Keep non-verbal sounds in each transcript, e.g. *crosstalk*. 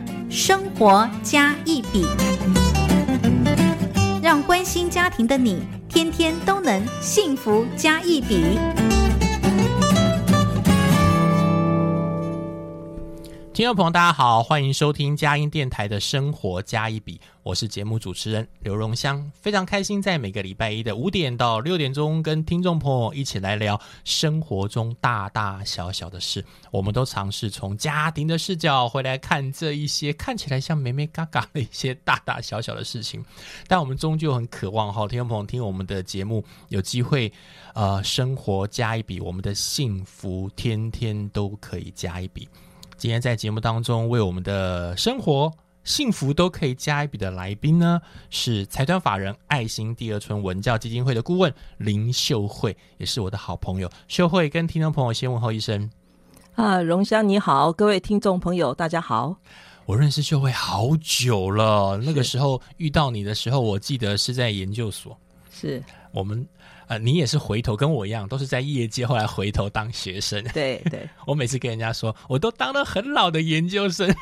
《生活加一笔》，让关心家庭的你天天都能幸福加一笔。听众朋友，大家好，欢迎收听佳音电台的生活加一笔，我是节目主持人刘荣香，非常开心在每个礼拜一的五点到六点钟，跟听众朋友一起来聊生活中大大小小的事。我们都尝试从家庭的视角回来看这一些看起来像美美嘎嘎的一些大大小小的事情，但我们终究很渴望哈，听众朋友听我们的节目有机会，呃，生活加一笔，我们的幸福天天都可以加一笔。今天在节目当中，为我们的生活幸福都可以加一笔的来宾呢，是财团法人爱心第二春文教基金会的顾问林秀慧，也是我的好朋友。秀慧跟听众朋友先问候一声啊，荣香你好，各位听众朋友大家好。我认识秀慧好久了，那个时候遇到你的时候，我记得是在研究所，是我们。呃，你也是回头跟我一样，都是在业界，后来回头当学生。对对，*laughs* 我每次跟人家说，我都当了很老的研究生，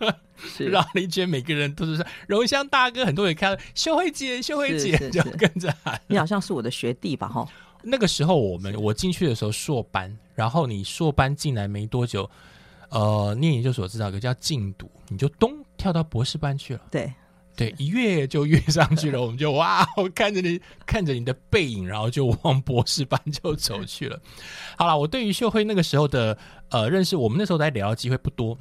*laughs* 绕了一圈，每个人都是说荣香大哥，很多人看秀慧姐，秀慧姐就跟着喊。你好像是我的学弟吧？哈，那个时候我们我进去的时候硕班，然后你硕班进来没多久，呃，念研究所知道个叫禁毒，你就咚跳到博士班去了。对。对，一跃就跃上去了，我们就哇，我 *laughs* 看着你，看着你的背影，然后就往博士班就走去了。好了，我对于秀慧那个时候的呃认识，我们那时候在聊的机会不多，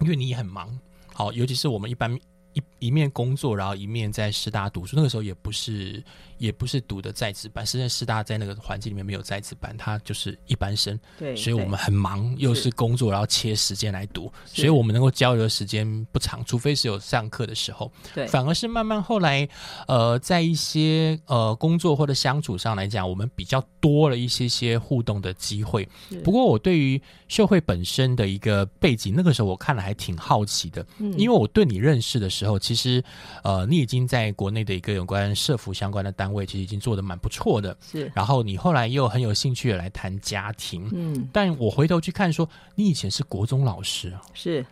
因为你也很忙。好，尤其是我们一般一一面工作，然后一面在师大读书，那个时候也不是。也不是读的在职班，实在师大在那个环境里面没有在职班，他就是一般生。对，所以我们很忙，又是工作，然后切时间来读，所以我们能够交流的时间不长，除非是有上课的时候。对，反而是慢慢后来，呃，在一些呃工作或者相处上来讲，我们比较多了一些些互动的机会。不过，我对于社会本身的一个背景，那个时候我看了还挺好奇的，嗯因为我对你认识的时候，其实呃，你已经在国内的一个有关社服相关的单。位其实已经做的蛮不错的，是。然后你后来又很有兴趣的来谈家庭，嗯。但我回头去看，说你以前是国中老师啊，是。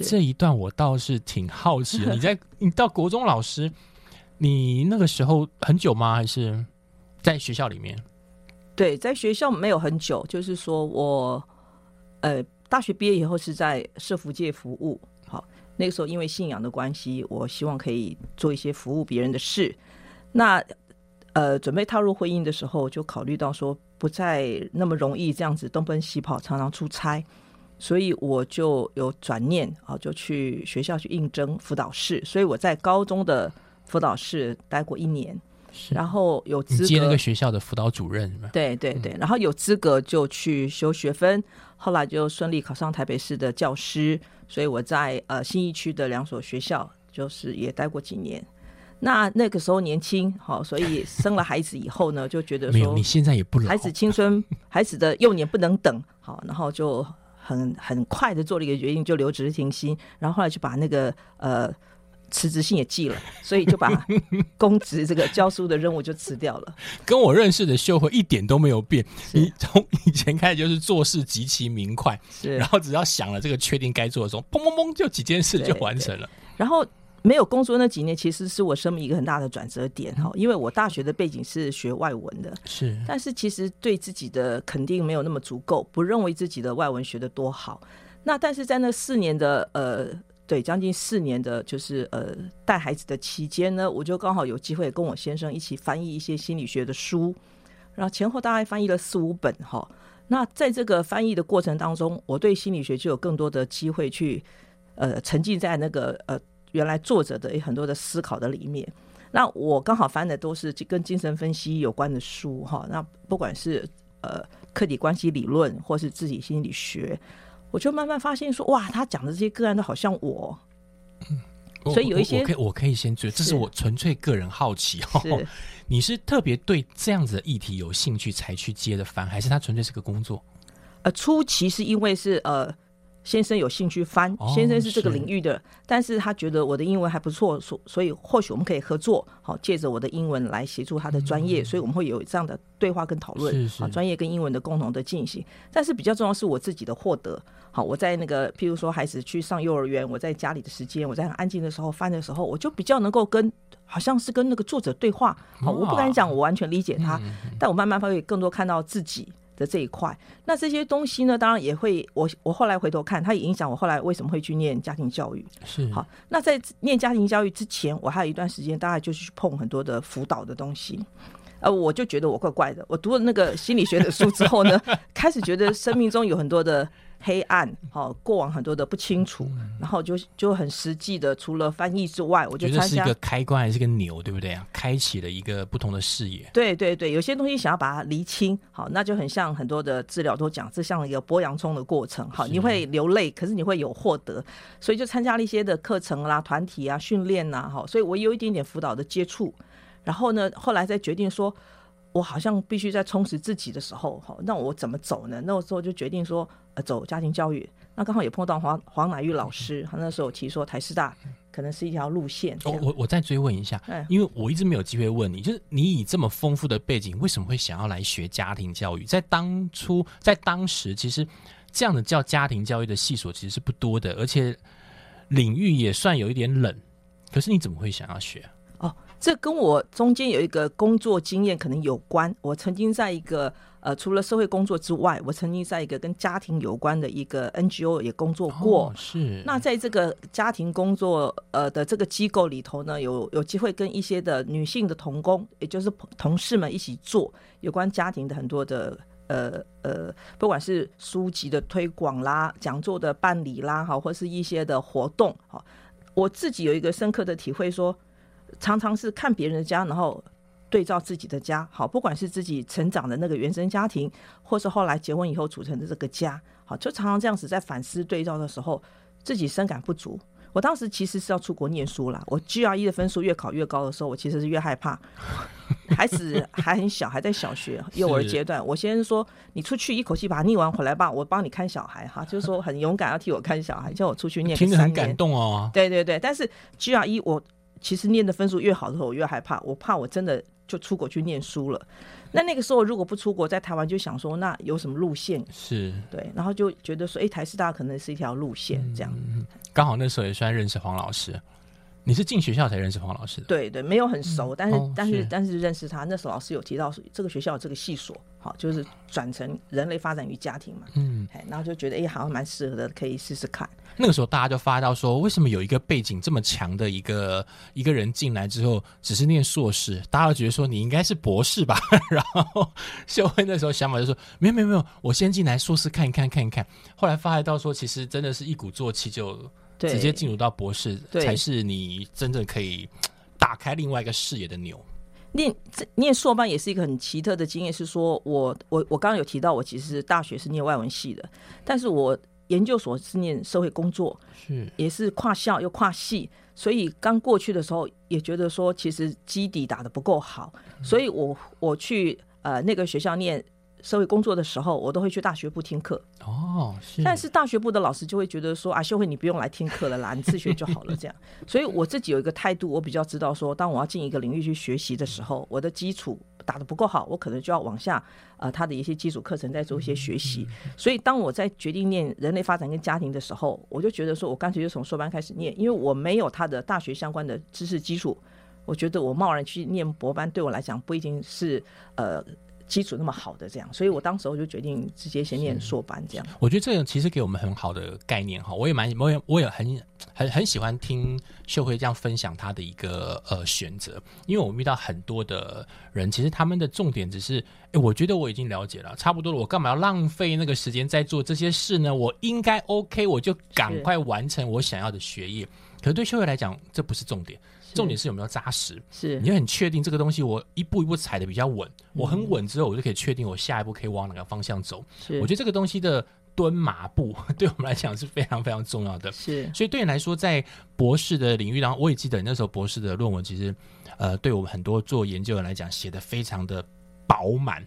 这一段我倒是挺好奇的。*laughs* 你在你到国中老师，你那个时候很久吗？还是在学校里面？对，在学校没有很久，就是说我呃大学毕业以后是在社福界服务。那个时候因为信仰的关系，我希望可以做一些服务别人的事。那呃，准备踏入婚姻的时候，就考虑到说不再那么容易这样子东奔西跑，常常出差，所以我就有转念啊，就去学校去应征辅导室。所以我在高中的辅导室待过一年，然后有资格接那个学校的辅导主任，对对对，然后有资格就去修学分，后来就顺利考上台北市的教师。所以我在呃新义区的两所学校，就是也待过几年。那那个时候年轻，好，所以生了孩子以后呢，*laughs* 就觉得说，你现在也不老，孩子青春，*laughs* 孩子的幼年不能等，好，然后就很很快的做了一个决定，就留职停薪，然后后来就把那个呃辞职信也寄了，*laughs* 所以就把 *laughs* 公职这个教书的任务就辞掉了。跟我认识的秀慧一点都没有变，你从以前开始就是做事极其明快，是然后只要想了这个确定该做的时候，砰砰砰就几件事就完成了，然后。没有工作那几年，其实是我生命一个很大的转折点哈。因为我大学的背景是学外文的，是，但是其实对自己的肯定没有那么足够，不认为自己的外文学的多好。那但是在那四年的呃，对，将近四年的，就是呃带孩子的期间呢，我就刚好有机会跟我先生一起翻译一些心理学的书，然后前后大概翻译了四五本哈。那在这个翻译的过程当中，我对心理学就有更多的机会去呃沉浸在那个呃。原来作者的很多的思考的里面，那我刚好翻的都是跟精神分析有关的书哈。那不管是呃客体关系理论，或是自己心理学，我就慢慢发现说，哇，他讲的这些个案都好像我，我所以有一些我我可以我可以先追，这是是我纯粹个人好奇哦。*laughs* 你是特别对这样子的议题有兴趣才去接的番，还是他纯粹是个工作？呃，初期是因为是呃。先生有兴趣翻，哦先生是这个领域的，但是他觉得我的英文还不错，所所以或许我们可以合作，好，借着我的英文来协助他的专业，所以我们会有这样的对话跟讨论，嗯是是好，专业跟英文的共同的进行。但是比较重要是我自己的获得，好，我在那个譬如说孩子去上幼儿园，我在家里的时间，我在很安静的时候翻的时候，我就比较能够跟好像是跟那个作者对话，好，我不敢讲我完全理解他，但我慢慢会更多看到自己。的这一块，那这些东西呢，当然也会，我我后来回头看，它也影响我后来为什么会去念家庭教育。是好，那在念家庭教育之前，我还有一段时间，大概就是去碰很多的辅导的东西。呃，我就觉得我怪怪的。我读了那个心理学的书之后呢，*laughs* 开始觉得生命中有很多的黑暗，好、过往很多的不清楚，然后就就很实际的，除了翻译之外，我就参加觉得是一个开关还是个钮，对不对啊？开启了一个不同的视野。对对对，有些东西想要把它厘清，好，那就很像很多的治疗都讲，这像一个剥洋葱的过程，好，你会流泪，可是你会有获得，所以就参加了一些的课程啦、团体啊、训练呐，好，所以我有一点点辅导的接触，然后呢，后来再决定说，我好像必须在充实自己的时候，好，那我怎么走呢？那时候就决定说，呃，走家庭教育，那刚好也碰到黄黄乃玉老师，他那时候提说台师大可能是一条路线，我我再追问一下哎，因为我一直没有机会问你，就是你以这么丰富的背景，为什么会想要来学家庭教育？在当初，在当时，其实这样的叫家庭教育的系所其实是不多的，而且领域也算有一点冷。可是你怎么会想要学？哦，这跟我中间有一个工作经验可能有关。我曾经在一个呃，除了社会工作之外，我曾经在一个跟家庭有关的一个 NGO 也工作过。哦是那在这个家庭工作呃的这个机构里头呢，有有机会跟一些的女性的同工，也就是同事们一起做有关家庭的很多的呃呃，不管是书籍的推广啦、讲座的办理啦，好，或是一些的活动，好，我自己有一个深刻的体会说，常常是看别人的家，然后对照自己的家，好，不管是自己成长的那个原生家庭，或是后来结婚以后组成的这个家，好，就常常这样子在反思对照的时候，自己深感不足。我当时其实是要出国念书啦，我 GRE 的分数越考越高的时候，我其实是越害怕。孩子还很小，还在小学、幼儿阶段。我先生说：“你出去一口气把它念完回来吧，我帮你看小孩。”哈，就是说很勇敢要替我看小孩，叫我出去念个听着很感动哦。对对对，但是 GRE 我其实念的分数越好的时候，我越害怕，我怕我真的就出国去念书了。那那个时候如果不出国，在台湾就想说，那有什么路线？是，对，然后就觉得说，哎，台师大可能是一条路线，这样。刚好那时候也算认识黄老师。你是进学校才认识黄老师的？对对，没有很熟，但是、哦但是是但是认识他，那时候老师有提到，这个学校这个系所，好，就是转成人类发展与家庭嘛，嗯，哎，然后就觉得哎，好像蛮适合的，可以试试看。那个时候大家就发到说，为什么有一个背景这么强的一个一个人进来之后，只是念硕士，大家都觉得说你应该是博士吧？*laughs* 然后秀慧那时候想法就说，没有没有没有，我先进来硕士看一看看一看。后来发到说，其实真的是一鼓作气就，直接进入到博士，才是你真正可以 *tsk* 打开另外一个视野的钮。念这念硕班也是一个很奇特的经验，是说我我我刚刚有提到，我其实大学是念外文系的，但是我研究所是念社会工作，是。也是跨校又跨系，所以刚过去的时候也觉得说，其实基底打得不够好，所以我我去呃那个学校念社会工作的时候，我都会去大学部听课，哦，是，但是大学部的老师就会觉得说啊，秀慧你不用来听课了啦，你自学就好了这样。*laughs* 所以我自己有一个态度，我比较知道说，当我要进一个领域去学习的时候，我的基础打得不够好，我可能就要往下呃他的一些基础课程再做一些学习。所以当我在决定念人类发展跟家庭的时候，我就觉得说我干脆就从硕班开始念，因为我没有他的大学相关的知识基础，我觉得我贸然去念博班对我来讲不一定是呃。基础那么好的这样，所以我当时我就决定直接先念硕班这样。我觉得这个其实给我们很好的概念哈，我也蛮我也我也很很很喜欢听秀慧这样分享她的一个呃选择，因为我遇到很多的人，其实他们的重点只是，哎，我觉得我已经了解了，差不多了，我干嘛要浪费那个时间在做这些事呢？我应该 OK，我就赶快完成我想要的学业。可是对秀慧来讲，这不是重点，重点是有没有扎实。是你很确定这个东西，我一步一步踩的比较稳，我很稳之后，我就可以确定我下一步可以往哪个方向走。是，我觉得这个东西的蹲马步，对我们来讲是非常非常重要的。是，所以对你来说，在博士的领域当中，我也记得你那时候博士的论文，其实呃，对我们很多做研究人来讲，写的非常的饱满。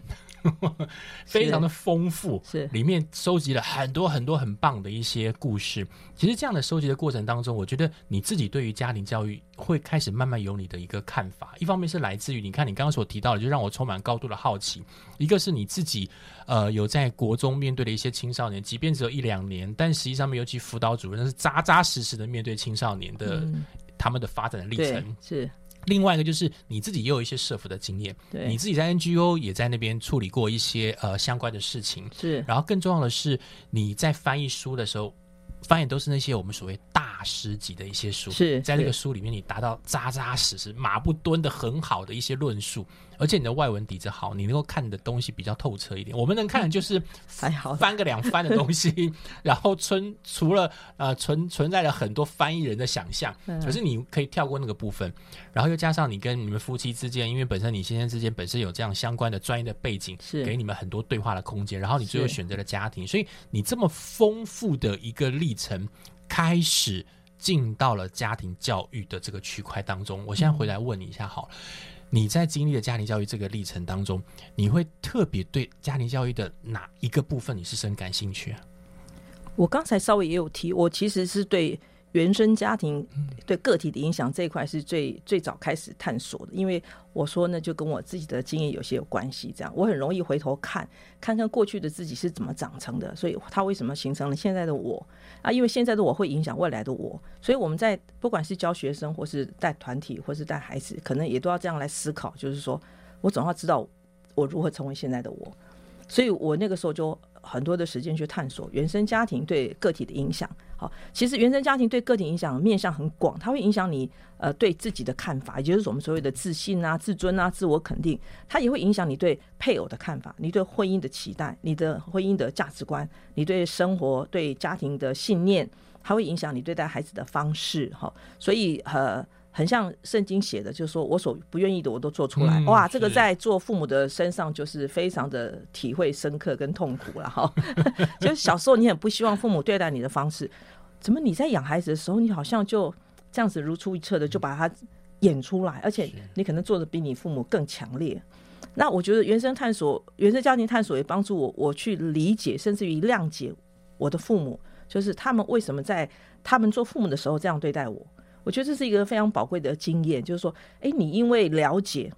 *laughs* 非常的丰富，是里面收集了很多很多很棒的一些故事。其实这样的收集的过程当中，我觉得你自己对于家庭教育会开始慢慢有你的一个看法。一方面是来自于你看你刚刚所提到的，就让我充满高度的好奇；一个是你自己呃有在国中面对的一些青少年，即便只有一两年，但实际上面尤其辅导主任是扎扎实实的面对青少年的他们的发展的历程是。另外一个就是你自己也有一些社服的经验，对，你自己在 NGO 也在那边处理过一些呃相关的事情，是。然后更重要的是你在翻译书的时候，翻译都是那些我们所谓大师级的一些书，是在那个书里面你达到扎扎实实、马不蹲的很好的一些论述。而且你的外文底子好，你能够看的东西比较透彻一点。我们能看的就是还好翻个两翻的东西，*laughs* 然后存除了呃存存在了很多翻译人的想象，可是你可以跳过那个部分，然后又加上你跟你们夫妻之间，因为本身你先生之间本身有这样相关的专业的背景，是给你们很多对话的空间，然后你最后选择了家庭，所以你这么丰富的一个历程，开始进到了家庭教育的这个区块当中。我现在回来问你一下，好。你在经历的家庭教育这个历程当中，你会特别对家庭教育的哪一个部分你是深感兴趣啊？我刚才稍微也有提，我其实是对。原生家庭对个体的影响这一块是最最早开始探索的，因为我说呢，就跟我自己的经验有些有关系。这样，我很容易回头看，看看过去的自己是怎么长成的，所以他为什么形成了现在的我啊？因为现在的我会影响未来的我，所以我们在不管是教学生，或是带团体，或是带孩子，可能也都要这样来思考，就是说我总要知道我如何成为现在的我。所以我那个时候就很多的时间去探索原生家庭对个体的影响。好，其实原生家庭对个体影响面向很广，它会影响你呃对自己的看法，也就是我们所谓的自信啊、自尊啊、自我肯定。它也会影响你对配偶的看法，你对婚姻的期待，你的婚姻的价值观，你对生活、对家庭的信念，它会影响你对待孩子的方式。哈，所以呃。很像圣经写的，就是说我所不愿意的我都做出来。哇，这个在做父母的身上就是非常的体会深刻跟痛苦了哈。*laughs* 就是小时候你很不希望父母对待你的方式，怎么你在养孩子的时候，你好像就这样子如出一辙的就把它演出来，而且你可能做的比你父母更强烈。那我觉得原生探索、原生家庭探索也帮助我我去理解，甚至于谅解我的父母，就是他们为什么在他们做父母的时候这样对待我。我觉得这是一个非常宝贵的经验，就是说，哎，你因为了解，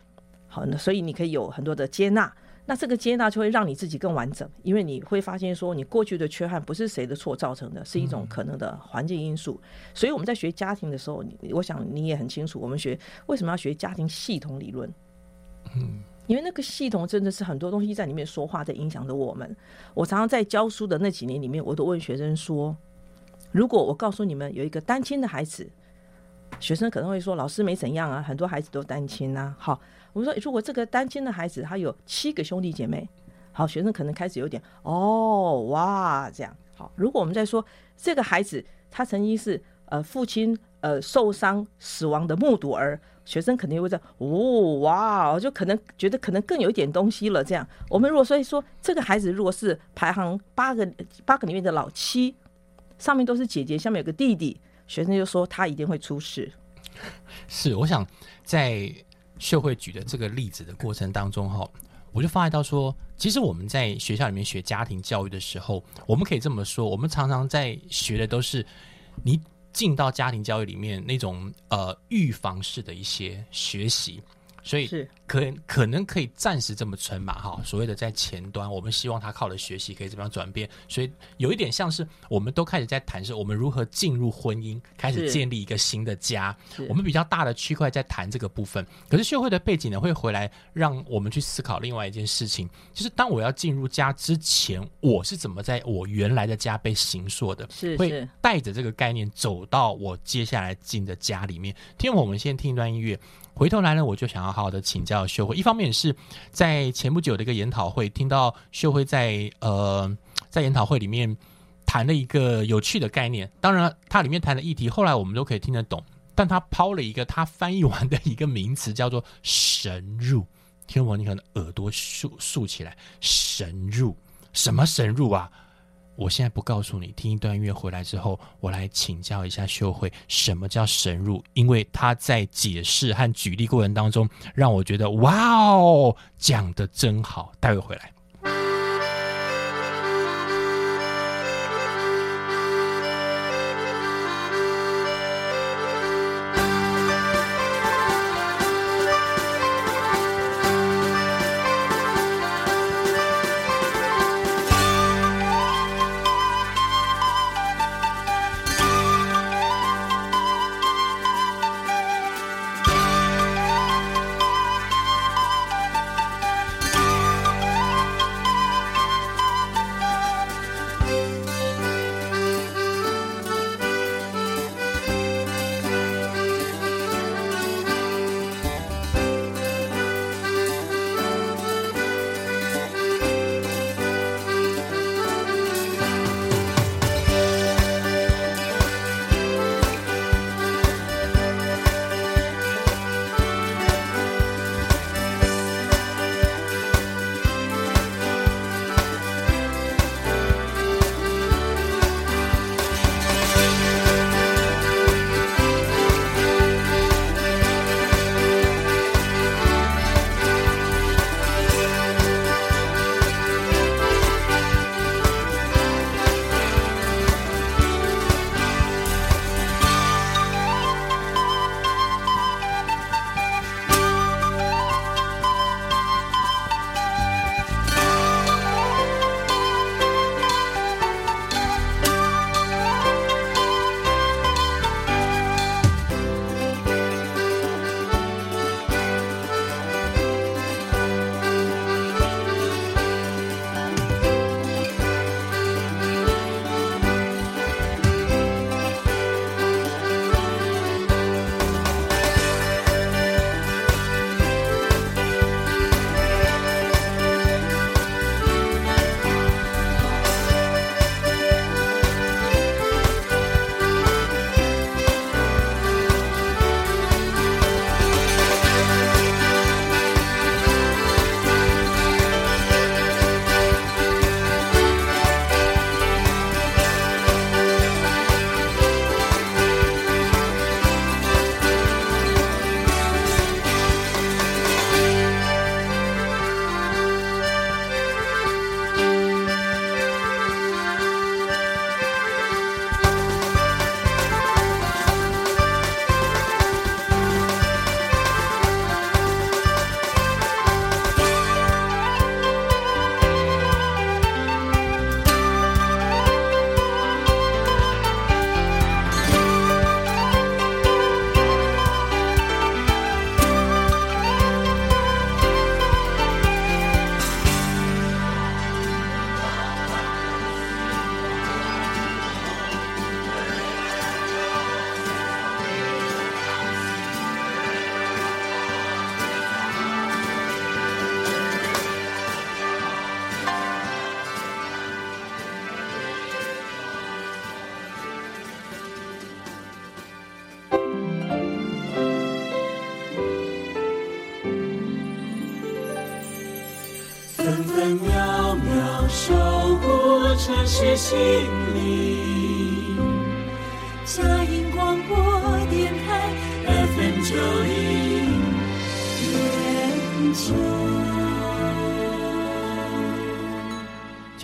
好，那所以你可以有很多的接纳，那这个接纳就会让你自己更完整，因为你会发现说，你过去的缺憾不是谁的错造成的，是一种可能的环境因素。所以我们在学家庭的时候，我想你也很清楚，我们学为什么要学家庭系统理论？嗯，因为那个系统真的是很多东西在里面说话，在影响着我们。我常常在教书的那几年里面，我都问学生说，如果我告诉你们有一个单亲的孩子。学生可能会说：“老师没怎样啊，很多孩子都单亲呐。”好，我们说，如果这个单亲的孩子他有七个兄弟姐妹，好，学生可能开始有点哦哇这样。好，如果我们在说这个孩子他曾经是呃父亲呃受伤死亡的目睹儿，学生肯定会在哦哇，就可能觉得可能更有一点东西了。这样，我们如果所以说这个孩子如果是排行八个八个里面的老七，上面都是姐姐，下面有个弟弟。学生就说他一定会出事。是，我想在社会举的这个例子的过程当中，哈，我就发现到说，其实我们在学校里面学家庭教育的时候，我们可以这么说，我们常常在学的都是你进到家庭教育里面那种呃预防式的一些学习。所以可可能可以暂时这么存嘛，哈，所谓的在前端，我们希望他靠了学习可以怎么样转变，所以有一点像是我们都开始在谈是，我们如何进入婚姻，开始建立一个新的家，我们比较大的区块在谈这个部分。可是社会的背景呢，会回来让我们去思考另外一件事情，就是当我要进入家之前，我是怎么在我原来的家被形塑的，是会带着这个概念走到我接下来进的家里面。听我们先听一段音乐。回头来呢，我就想要好好的请教秀慧。一方面是在前不久的一个研讨会，听到秀慧在呃在研讨会里面谈了一个有趣的概念。当然，它里面谈的议题后来我们都可以听得懂。但他抛了一个他翻译完的一个名词，叫做“神入”。听我，你可能耳朵竖竖起来，“神入”什么神入啊？我现在不告诉你，听一段音乐回来之后，我来请教一下秀慧，什么叫神入？因为他在解释和举例过程当中，让我觉得哇哦，讲的真好。待会回来。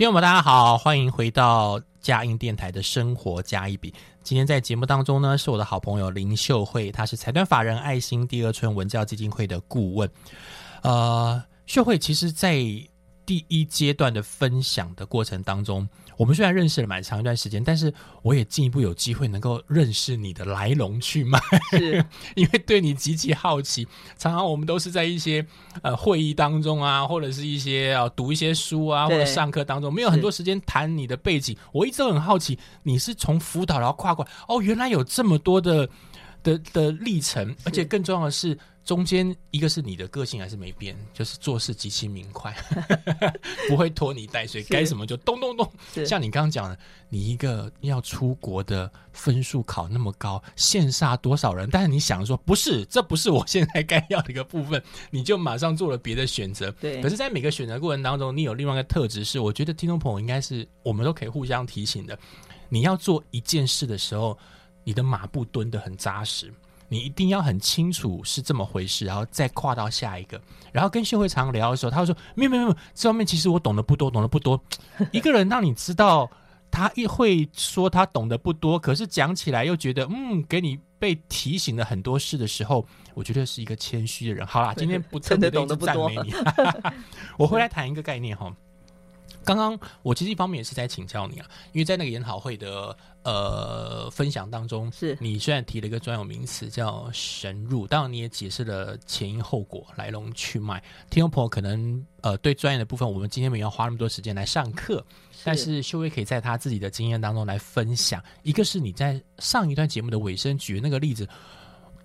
众们，大家好，欢迎回到嘉音电台的生活加一笔。今天在节目当中呢，是我的好朋友林秀慧，她是财团法人爱心第二春文教基金会的顾问。呃，秀慧其实，在第一阶段的分享的过程当中，我们虽然认识了蛮长一段时间，但是我也进一步有机会能够认识你的来龙去脉，是 *laughs* 因为对你极其好奇。常常我们都是在一些呃会议当中啊，或者是一些啊读一些书啊，或者上课当中，没有很多时间谈你的背景。我一直都很好奇，你是从辅导然后跨过来，哦，原来有这么多的的的历程，而且更重要的是。中间一个是你的个性还是没变，就是做事极其明快，*laughs* 不会拖泥带水，是该什么就咚咚咚。像你刚刚讲的，你一个要出国的分数考那么高，羡煞多少人？但是你想说不是，这不是我现在该要的一个部分，*laughs* 你就马上做了别的选择。对可是，在每个选择过程当中，你有另外一个特质是，我觉得听众朋友应该是我们都可以互相提醒的。你要做一件事的时候，你的马步蹲得很扎实。你一定要很清楚是这么回事，然后再跨到下一个。然后跟秀慧常聊的时候，他会说：“没有没有没有，这方面其实我懂得不多，懂得不多。*laughs* ”一个人让你知道他一会说他懂得不多，可是讲起来又觉得嗯，给你被提醒了很多事的时候，我觉得是一个谦虚的人。好啦，今天不特别的赞美你。*laughs* 我回来 *laughs* 谈一个概念哈。刚刚我其实一方面也是在请教你啊，因为在那个研讨会的呃分享当中，是你虽然提了一个专有名词叫神入，当然你也解释了前因后果、来龙去脉。听众朋友可能呃对专业的部分，我们今天没有花那么多时间来上课，但是修薇可以在他自己的经验当中来分享。一个是你在上一段节目的尾声举的那个例子。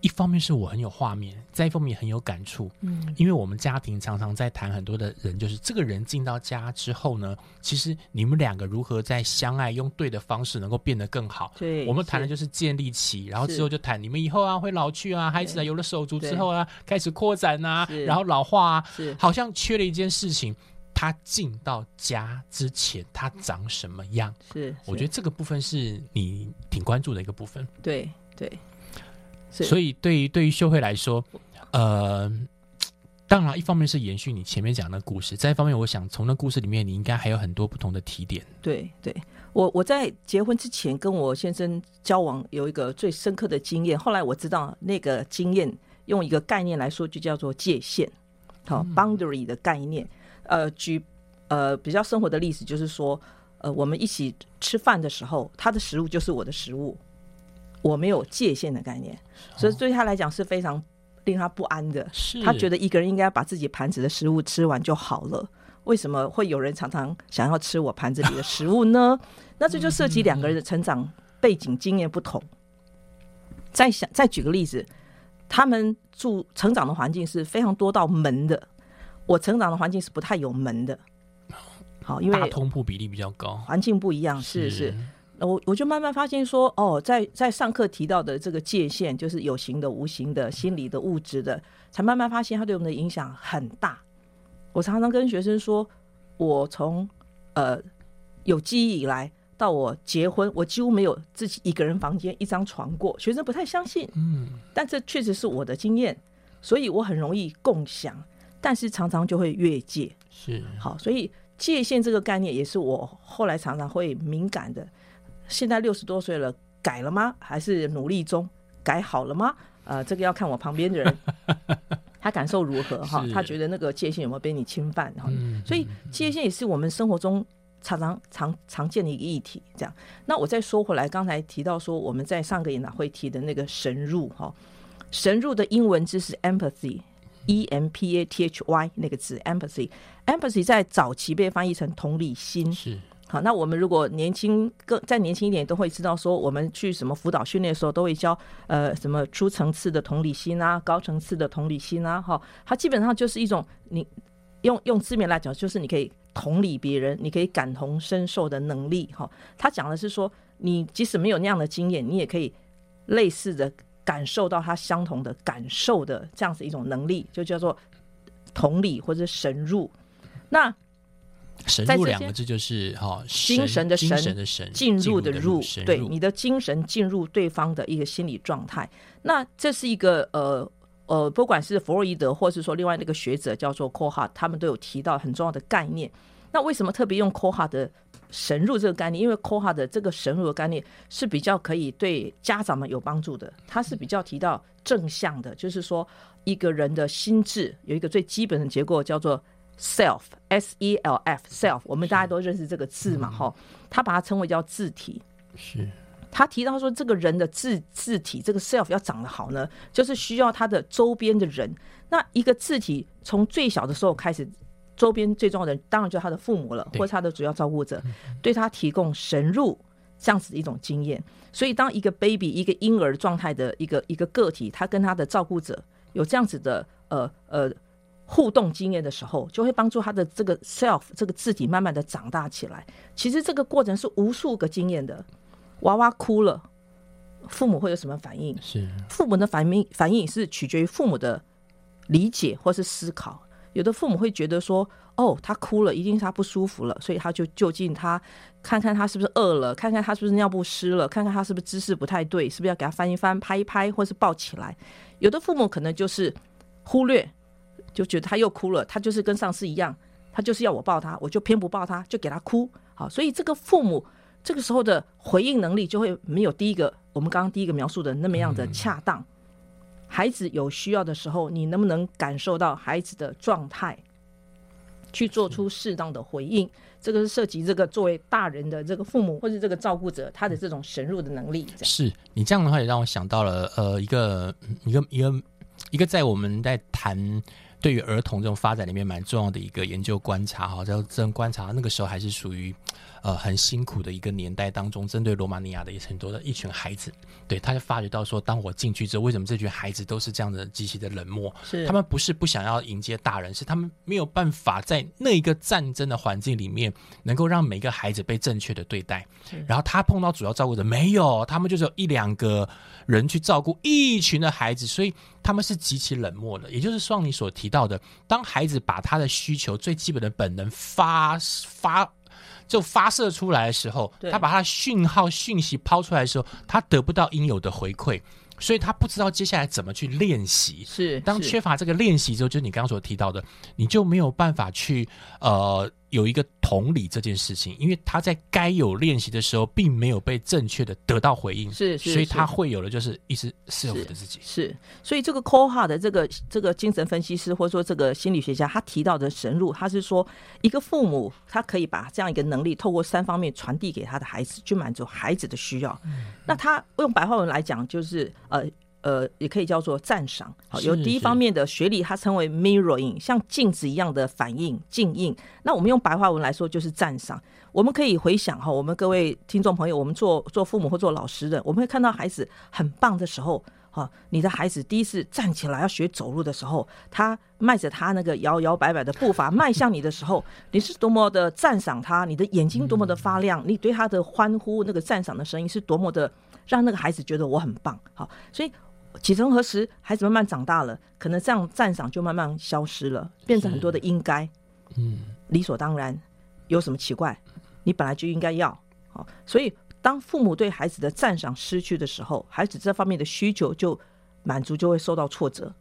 一方面是我很有画面，再一方面也很有感触。嗯，因为我们家庭常常在谈很多的人，就是这个人进到家之后呢，其实你们两个如何在相爱，用对的方式能够变得更好。对，我们谈的就是建立起，然后之后就谈你们以后啊会老去啊，孩子啊有了手足之后啊开始扩展啊，然后老化啊，好像缺了一件事情，他进到家之前他长什么样？是，我觉得这个部分是你挺关注的一个部分。对对，是所以对于对于秀慧来说，呃，当然一方面是延续你前面讲的故事，再一方面，我想从那故事里面，你应该还有很多不同的提点。对对，我我在结婚之前跟我先生交往有一个最深刻的经验，后来我知道那个经验用一个概念来说，就叫做界限，好、boundary 的概念。呃，举呃比较生活的例子，就是说，呃，我们一起吃饭的时候，他的食物就是我的食物，我没有界限的概念，所以对他来讲是非常令他不安的。是他觉得一个人应该把自己盘子的食物吃完就好了。为什么会有人常常想要吃我盘子里的食物呢？*laughs* 那这就涉及两个人的成长背景经验不同。再想再举个例子，他们住成长的环境是非常多道门的，我成长的环境是不太有门的。好，因大为通铺比例比较高，环境不一样，是是。我我就慢慢发现说，哦，在在上课提到的这个界限，就是有形的、无形的、心理的、物质的，才慢慢发现它对我们的影响很大。我常常跟学生说，我从呃有记忆以来到我结婚，我几乎没有自己一个人房间、一张床过。学生不太相信，嗯，但这确实是我的经验，所以我很容易共享，但是常常就会越界。是好，所以界限这个概念也是我后来常常会敏感的。现在六十多岁了，改了吗？还是努力中？改好了吗？呃，这个要看我旁边的人，*laughs* 他感受如何哈？他觉得那个界限有没有被你侵犯哈？嗯所以界限也是我们生活中常常常常见的一个议题。这样，那我再说回来，刚才提到说我们在上个研讨会提的那个神入哈，神入的英文字是 empathy。E M P A T H Y 那个字，empathy，empathy 在早期被翻译成同理心，是好，那我们如果年轻更再年轻一点，都会知道说，我们去什么辅导训练的时候，都会教呃什么初层次的同理心啊，高层次的同理心啊，哈，它基本上就是一种你用用字面来讲，就是你可以同理别人，你可以感同身受的能力，哈。他讲的是说，你即使没有那样的经验，你也可以类似的感受到他相同的感受的这样子一种能力，就叫做同理或者神入。那神入两个字就是哈，精神的神神的神，进入的入，对你的精神进入对方的一个心理状态。那这是一个呃呃，不管是弗洛伊德，或是说另外那个学者叫做 c o h a 他们都有提到很重要的概念。那为什么特别用 c o h a 的神入这个概念？因为 c o h a 的这个神入的概念是比较可以对家长们有帮助的，它是比较提到正向的，就是说一个人的心智有一个最基本的结构叫做 self s e l f self，我们大家都认识这个字嘛，哈、他把它称为叫字体。是他提到说，这个人的字字体，这个 self 要长得好呢，就是需要他的周边的人。那一个字体从最小的时候开始，周边最重要的人当然就是他的父母了，或是他的主要照顾者，对他提供神入这样子的一种经验。所以，当一个 baby 一个婴儿状态的一个一个个体，他跟他的照顾者有这样子的呃呃互动经验的时候，就会帮助他的这个 self 这个自己慢慢的长大起来。其实这个过程是无数个经验的。娃娃哭了，父母会有什么反应？是父母的反应反应是取决于父母的理解或是思考。有的父母会觉得说，哦，他哭了，一定是他不舒服了，所以他就就近他看看他是不是饿了，看看他是不是尿不湿了，看看他是不是姿势不太对，是不是要给他翻一翻、拍一拍，或是抱起来。有的父母可能就是忽略，就觉得他又哭了，他就是跟上次一样，他就是要我抱他，我就偏不抱他，就给他哭。好，所以这个父母这个时候的回应能力就会没有第一个我们刚刚第一个描述的那么样的恰当。孩子有需要的时候，你能不能感受到孩子的状态，去做出适当的回应？这个是涉及这个作为大人的这个父母或者这个照顾者他的这种深入的能力。是你这样的话也让我想到了呃一个一个一个一个在我们在谈对于儿童这种发展里面蛮重要的一个研究观察哈，叫这种观察那个时候还是属于呃很辛苦的一个年代当中，针对罗马尼亚的很多的一群孩子，对他就发觉到说，当我进去之后，为什么这群孩子都是这样的极其的冷漠？是他们不是不想要迎接大人，是他们没有办法在那一个战争的环境里面，能够让每个孩子被正确的对待。然后他碰到主要照顾者没有，他们就是有一两个人去照顾一群的孩子，所以他们是极其冷漠的。也就是像你所提到的，当孩子把他的需求最基本的本能发发就发射出来的时候，他把他的讯号讯息抛出来的时候，他得不到应有的回馈，所以他不知道接下来怎么去练习。是是当缺乏这个练习之后，就是你刚刚所提到的，你就没有办法去呃有一个同理这件事情，因为他在该有练习的时候，并没有被正确的得到回应，是是是所以他会有的就是一直 self 的自己。是，所以这个 c o h a 的这个这个精神分析师或者说这个心理学家，他提到的神入，他是说一个父母他可以把这样一个能力透过三方面传递给他的孩子，去满足孩子的需要。那他用白话文来讲，就是呃。呃，也可以叫做赞赏。好，有第一方面的学历，它称为 mirroring，像镜子一样的反应、镜映。那我们用白话文来说，就是赞赏。我们可以回想哈，我们各位听众朋友，我们做做父母或做老师的，我们会看到孩子很棒的时候，哈，你的孩子第一次站起来要学走路的时候，他迈着他那个摇摇摆摆的步伐迈向你的时候，*laughs* 你是多么的赞赏他，你的眼睛多么的发亮，你对他的欢呼那个赞赏的声音是多么的让那个孩子觉得我很棒。好，所以几曾何时，孩子慢慢长大了，可能这样赞赏就慢慢消失了，变成很多的应该。嗯，理所当然，有什么奇怪？你本来就应该要好，所以当父母对孩子的赞赏失去的时候，孩子这方面的需求就满足就会受到挫折。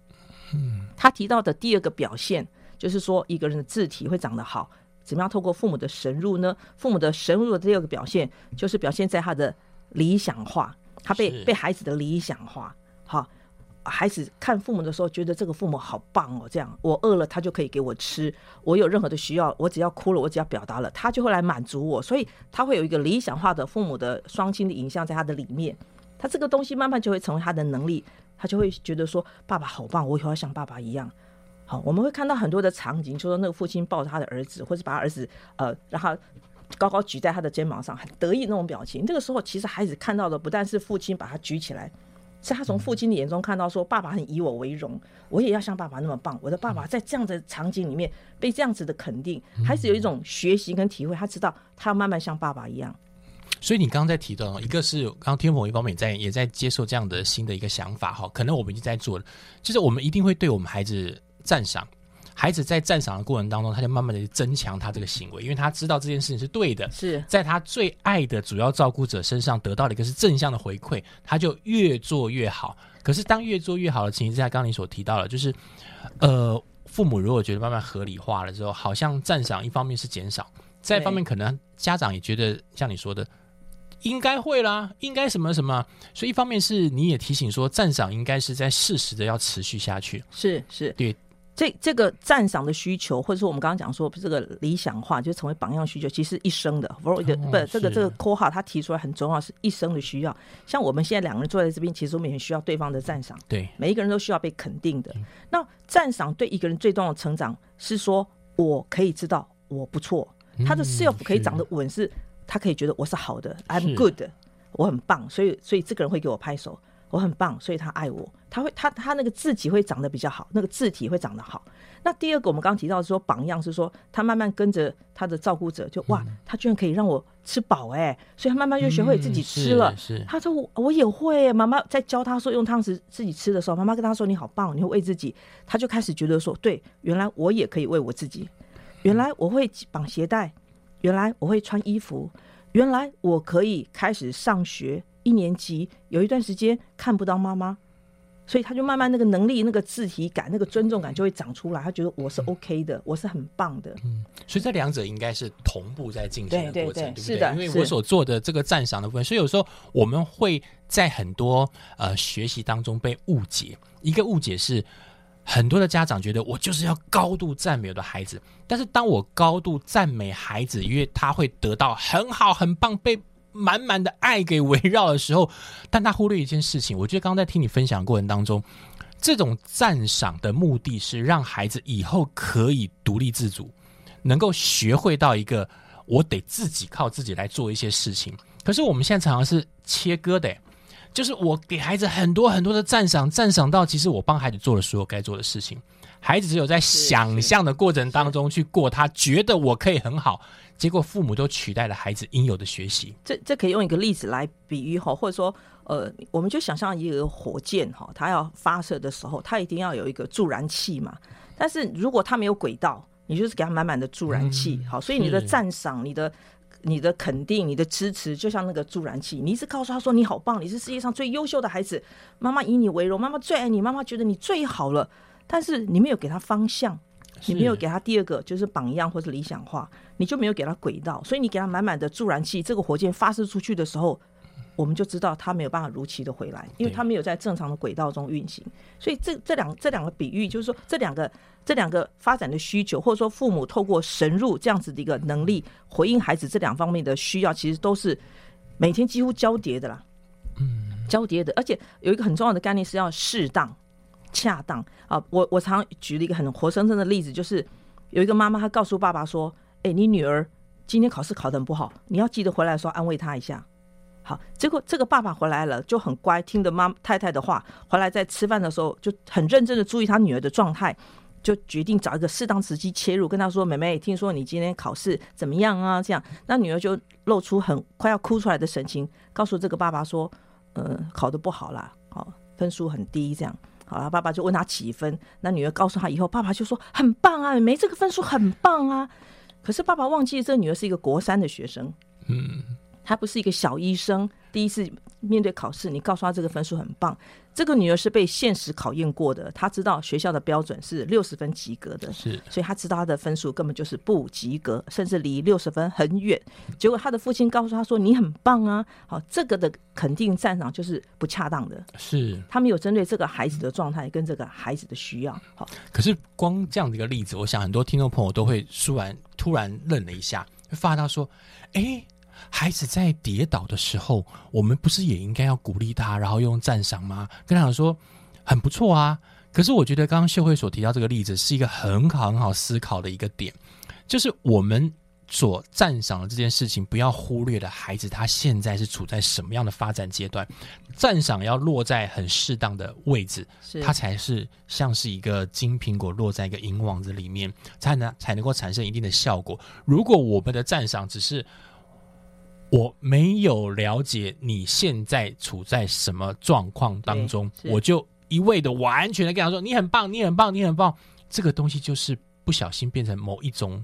嗯，他提到的第二个表现就是说，一个人的字体会长得好，怎么样透过父母的神入呢？父母的神入的第二个表现就是表现在他的理想化，他被被孩子的理想化，好。孩子看父母的时候，觉得这个父母好棒哦，这样我饿了他就可以给我吃，我有任何的需要，我只要哭了，我只要表达了，他就会来满足我，所以他会有一个理想化的父母的双亲的影像在他的里面，他这个东西慢慢就会成为他的能力，他就会觉得说爸爸好棒，我以后要像爸爸一样。好，我们会看到很多的场景，就说那个父亲抱着他的儿子，或者把儿子呃让他高高举在他的肩膀上，很得意那种表情。这个时候，其实孩子看到的不但是父亲把他举起来，是他从父亲的眼中看到说，爸爸很以我为荣，我也要像爸爸那么棒。我的爸爸在这样的场景里面被这样子的肯定，孩子有一种学习跟体会，他知道他要慢慢像爸爸一样。所以你刚刚在提到，一个是刚刚天鹏一方面也在也在接受这样的新的一个想法哈，可能我们已经在做了，就是我们一定会对我们孩子赞赏。孩子在赞赏的过程当中，他就慢慢的增强他这个行为，因为他知道这件事情是对的，是在他最爱的主要照顾者身上得到了一个是正向的回馈，他就越做越好。可是当越做越好的情形之下，刚刚你所提到的，就是呃，父母如果觉得慢慢合理化了之后，好像赞赏一方面是减少，再一方面可能家长也觉得像你说的。应该会啦，应该什么什么，所以一方面是你也提醒说，赞赏应该是在适时的要持续下去。是是，对，这这个赞赏的需求，或者说我们刚刚讲说这个理想化，就成为榜样需求，其实一生的。不，这个这个 c o h a 他提出来很重要，是一生的需要。像我们现在两个人坐在这边，其实我们也很需要对方的赞赏，对，每一个人都需要被肯定的。那赞赏对一个人最重要的成长，是说我可以知道我不错，他的 self 可以长得稳，是他可以觉得我是好的，I'm good，我很棒，所以所以这个人会给我拍手。我很棒，所以他爱我，他会他他那个自己会长得比较好，那个字体会长得好。那第二个，我们刚刚提到说榜样是说，他慢慢跟着他的照顾者，就哇，他居然可以让我吃饱哎，所以他慢慢就学会自己吃了。嗯是他说我我也会，妈妈在教他说用汤匙自己吃的时候，妈妈跟他说你好棒，你会喂自己，他就开始觉得说，对，原来我也可以喂我自己，原来我会绑鞋带，原来我会穿衣服，原来我可以开始上学。一年级有一段时间看不到妈妈，所以他就慢慢那个能力、那个自体感、那个尊重感就会长出来。他觉得我是 OK 的，我是很棒的。嗯所以这两者应该是同步在进行的过程，对对不是的因为我所做的这个赞赏的部分，所以有时候我们会在很多呃学习当中被误解。一个误解是，很多的家长觉得我就是要高度赞美我的孩子，但是当我高度赞美孩子，因为他会得到很好、很棒、被满满的爱给围绕的时候，但他忽略一件事情。我觉得刚刚在听你分享过程当中，这种赞赏的目的是让孩子以后可以独立自主，能够学会到一个我得自己靠自己来做一些事情。可是我们现在常常是切割的，就是我给孩子很多很多的赞赏，赞赏到其实我帮孩子做了所有该做的事情，孩子只有在想象的过程当中去过，他觉得我可以很好，结果父母都取代了孩子应有的学习。这这可以用一个例子来比喻哈，或者说，呃，我们就想象一个火箭哈，它要发射的时候，它一定要有一个助燃器嘛。但是如果它没有轨道，你就是给它满满的助燃器，好，所以你的赞赏、你的、你的肯定、你的支持，就像那个助燃器，你一直告诉他说你好棒，你是世界上最优秀的孩子，妈妈以你为荣，妈妈最爱你，妈妈觉得你最好了。但是你没有给他方向，你没有给他第二个就是榜样或是理想化，你就没有给他轨道，所以你给他满满的助燃器，这个火箭发射出去的时候，我们就知道他没有办法如期的回来，因为对他没有在正常的轨道中运行。所以这这两这两个比喻，就是说这两个这两个发展的需求，或者说父母透过神入这样子的一个能力回应孩子这两方面的需要，其实都是每天几乎交叠的啦。嗯，交叠的，而且有一个很重要的概念是要适当。恰当啊！我我常举了一个很活生生的例子，就是有一个妈妈，她告诉爸爸说：“哎、你女儿今天考试考得很不好，你要记得回来的时候安慰她一下。”好，结果这个爸爸回来了，就很乖，听着妈太太的话，回来在吃饭的时候就很认真的注意他女儿的状态，就决定找一个适当时机切入，跟她说：“妹妹，听说你今天考试怎么样啊？”这样，那女儿就露出很快要哭出来的神情，告诉这个爸爸说：“呃，考得不好啦，好、分数很低，这样。”好了，爸爸就问他几分，那女儿告诉他以后，爸爸就说很棒啊，没这个分数很棒啊。可是爸爸忘记了这女儿是一个国三的学生，嗯，她不是一个小医生，第一次面对考试，你告诉他这个分数很棒。这个女儿是被现实考验过的，她知道学校的标准是六十分及格的，是所以她知道她的分数根本就是不及格，甚至离六十分很远。结果她的父亲告诉她说：“你很棒啊！”好，这个的肯定赞赏就是不恰当的。是。他们有针对这个孩子的状态跟这个孩子的需要。好，可是光这样的一个例子，我想很多听众朋友都会突然突然愣了一下，会发到说：“哎，孩子在跌倒的时候，我们不是也应该要鼓励他，然后用赞赏吗？”跟他讲说：“很不错啊。”可是我觉得刚刚秀慧所提到这个例子是一个很好很好思考的一个点，就是我们所赞赏的这件事情，不要忽略了孩子他现在是处在什么样的发展阶段，赞赏要落在很适当的位置，是它才是像是一个金苹果落在一个银网子里面，才能才能够产生一定的效果。如果我们的赞赏只是我没有了解你现在处在什么状况当中，我就一味的完全的跟他说你很棒，你很棒，你很棒，这个东西就是不小心变成某一种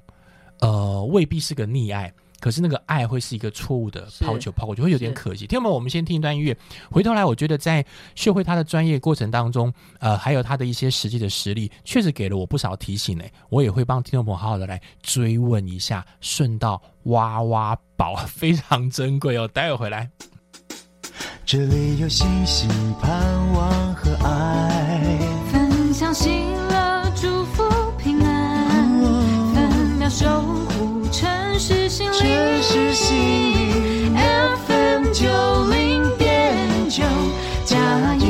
呃，未必是个溺爱。可是那个爱会是一个错误的抛球抛过去，会有点可惜。听众们，我们先听一段音乐，回头来，我觉得在秀慧她的专业过程当中，呃，还有她的一些实际的实力，确实给了我不少提醒呢。我也会帮听众朋友好好的来追问一下，顺道挖挖宝，*laughs* 非常珍贵哦。待会回来。这里有星星、盼望和爱。分享喜心灵。城市心灵 FM 九零点九，加油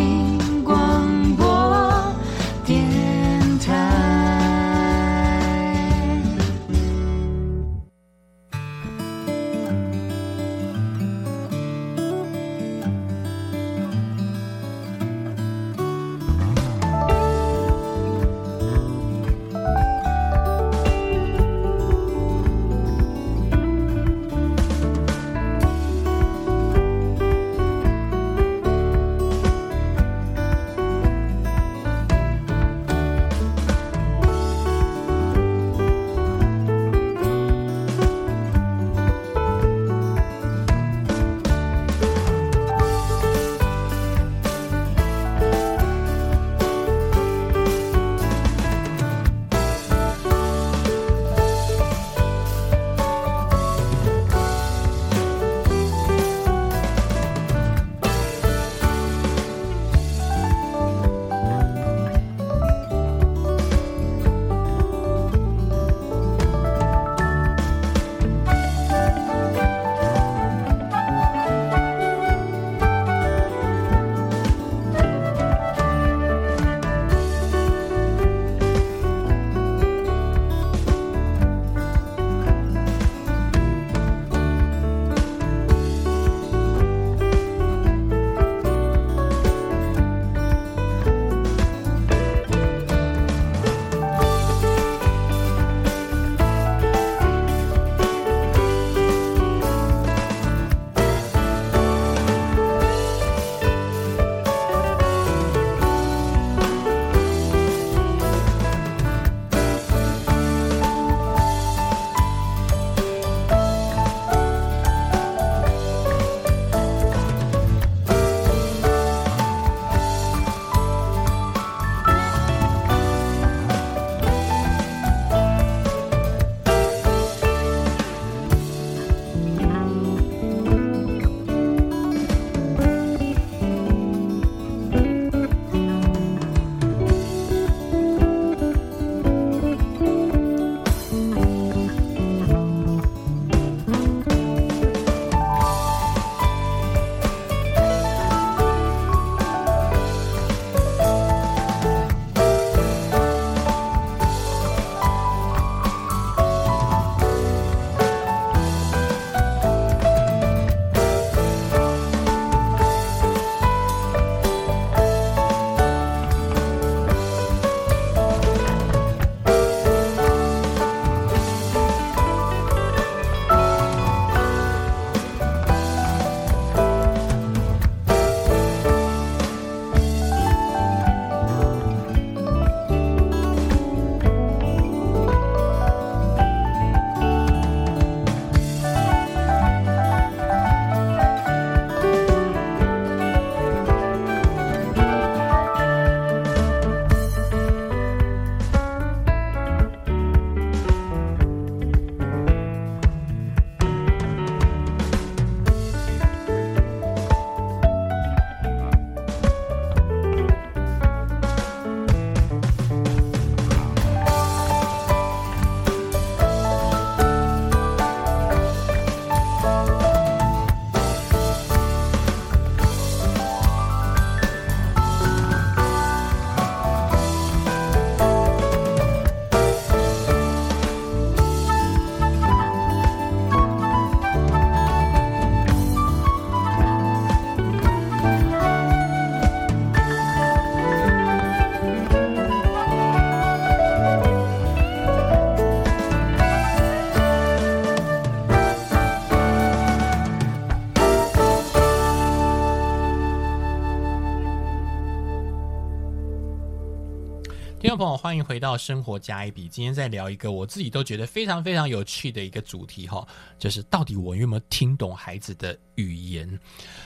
欢迎回到生活加一笔。今天在聊一个我自己都觉得非常非常有趣的一个主题哈，就是到底我有没有听懂孩子的语言？